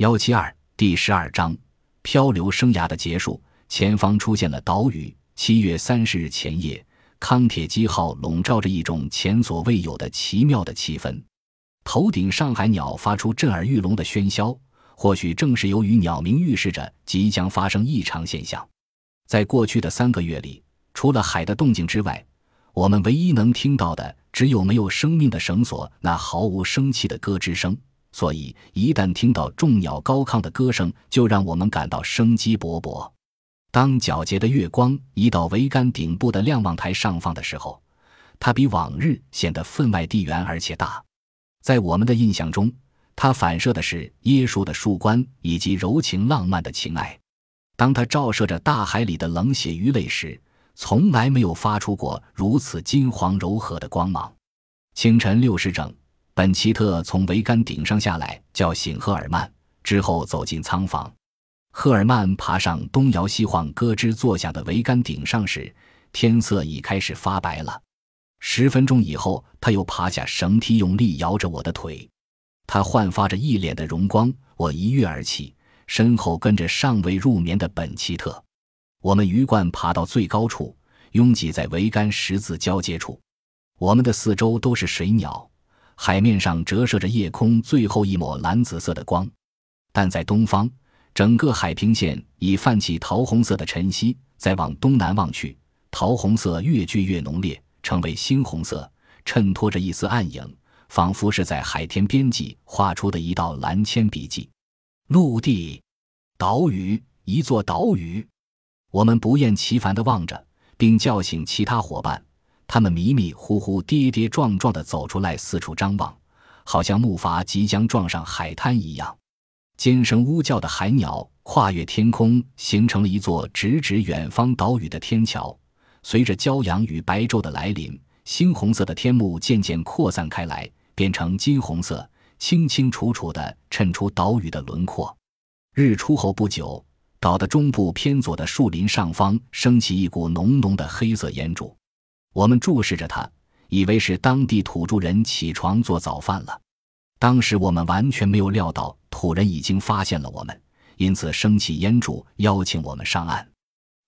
幺七二第十二章漂流生涯的结束。前方出现了岛屿。七月三十日前夜，康铁基号笼罩着一种前所未有的奇妙的气氛。头顶上海鸟发出震耳欲聋的喧嚣，或许正是由于鸟鸣预示着即将发生异常现象。在过去的三个月里，除了海的动静之外，我们唯一能听到的只有没有生命的绳索那毫无生气的咯吱声。所以，一旦听到众鸟高亢的歌声，就让我们感到生机勃勃。当皎洁的月光移到桅杆顶部的瞭望台上方的时候，它比往日显得分外地圆而且大。在我们的印象中，它反射的是椰树的树冠以及柔情浪漫的情爱。当它照射着大海里的冷血鱼类时，从来没有发出过如此金黄柔和的光芒。清晨六时整，本奇特从桅杆顶上下来，叫醒赫尔曼，之后走进仓房。赫尔曼爬上东摇西晃、咯吱作响的桅杆顶上时，天色已开始发白了。十分钟以后，他又爬下绳梯，用力摇着我的腿。他焕发着一脸的荣光。我一跃而起。身后跟着尚未入眠的本奇特，我们鱼贯爬到最高处，拥挤在桅杆十字交接处。我们的四周都是水鸟，海面上折射着夜空最后一抹蓝紫色的光。但在东方，整个海平线已泛起桃红色的晨曦。再往东南望去，桃红色越聚越浓烈，成为猩红色，衬托着一丝暗影，仿佛是在海天边际画出的一道蓝铅笔迹。陆地，岛屿，一座岛屿。我们不厌其烦地望着，并叫醒其他伙伴。他们迷迷糊糊、跌跌撞撞地走出来，四处张望，好像木筏即将撞上海滩一样。尖声呜叫的海鸟跨越天空，形成了一座直指远方岛屿的天桥。随着骄阳与白昼的来临，猩红色的天幕渐渐扩散开来，变成金红色。清清楚楚地衬出岛屿的轮廓。日出后不久，岛的中部偏左的树林上方升起一股浓浓的黑色烟柱。我们注视着他，以为是当地土著人起床做早饭了。当时我们完全没有料到土人已经发现了我们，因此升起烟柱邀请我们上岸。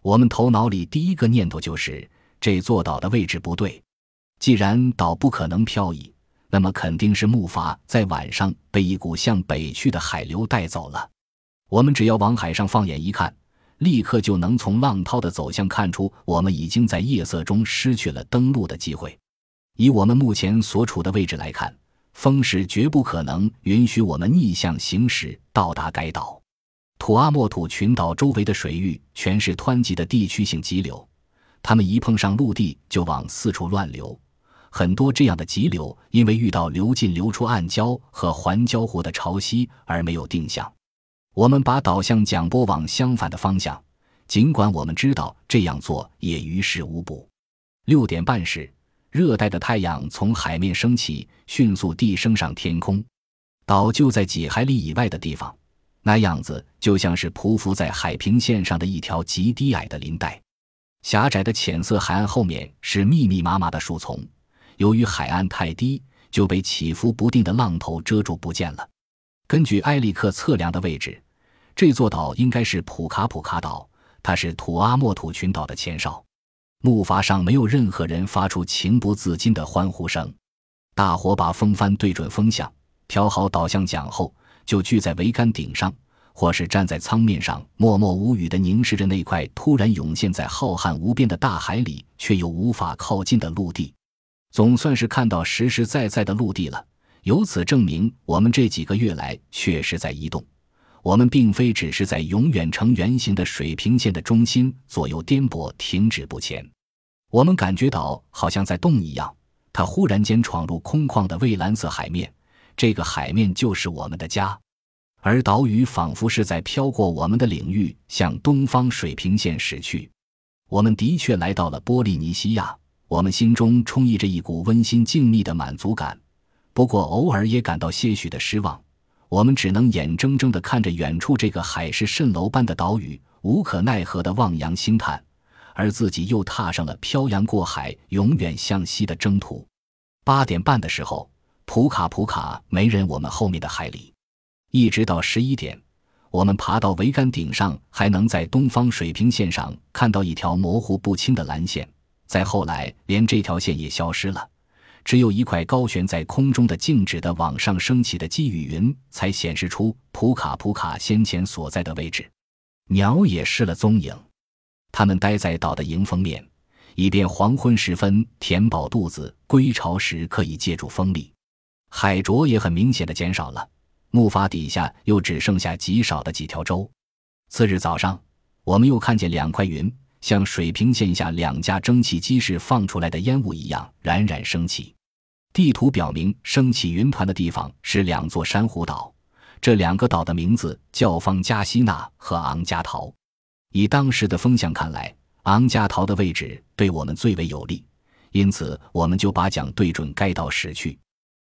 我们头脑里第一个念头就是这座岛的位置不对。既然岛不可能漂移。那么肯定是木筏在晚上被一股向北去的海流带走了。我们只要往海上放眼一看，立刻就能从浪涛的走向看出，我们已经在夜色中失去了登陆的机会。以我们目前所处的位置来看，风势绝不可能允许我们逆向行驶到达该岛。土阿莫土群岛周围的水域全是湍急的地区性急流，它们一碰上陆地就往四处乱流。很多这样的急流，因为遇到流进流出暗礁和环礁湖的潮汐而没有定向。我们把导向桨波往相反的方向，尽管我们知道这样做也于事无补。六点半时，热带的太阳从海面升起，迅速地升上天空。岛就在几海里以外的地方，那样子就像是匍匐在海平线上的一条极低矮的林带。狭窄的浅色海岸后面是密密麻麻的树丛。由于海岸太低，就被起伏不定的浪头遮住不见了。根据埃里克测量的位置，这座岛应该是普卡普卡岛，它是土阿莫土群岛的前哨。木筏上没有任何人发出情不自禁的欢呼声。大伙把风帆对准风向，调好导向桨后，就聚在桅杆顶上，或是站在舱面上，默默无语地凝视着那块突然涌现在浩瀚无边的大海里却又无法靠近的陆地。总算是看到实实在在的陆地了，由此证明我们这几个月来确实在移动。我们并非只是在永远呈圆形的水平线的中心左右颠簸，停止不前。我们感觉到好像在动一样。它忽然间闯入空旷的蔚蓝色海面，这个海面就是我们的家，而岛屿仿佛是在飘过我们的领域，向东方水平线驶去。我们的确来到了波利尼西亚。我们心中充溢着一股温馨静谧的满足感，不过偶尔也感到些许的失望。我们只能眼睁睁地看着远处这个海市蜃楼般的岛屿，无可奈何地望洋兴叹，而自己又踏上了漂洋过海、永远向西的征途。八点半的时候，普卡普卡没人我们后面的海里，一直到十一点，我们爬到桅杆顶上，还能在东方水平线上看到一条模糊不清的蓝线。再后来，连这条线也消失了，只有一块高悬在空中的静止的往上升起的积雨云，才显示出普卡普卡先前所在的位置。鸟也失了踪影，它们待在岛的迎风面，以便黄昏时分填饱肚子，归巢时可以借助风力。海啄也很明显的减少了。木筏底下又只剩下极少的几条舟。次日早上，我们又看见两块云，像水平线下两架蒸汽机室放出来的烟雾一样冉冉升起。地图表明，升起云团的地方是两座珊瑚岛，这两个岛的名字叫方加西纳和昂加陶。以当时的风向看来，昂加陶的位置对我们最为有利，因此我们就把桨对准该岛驶去。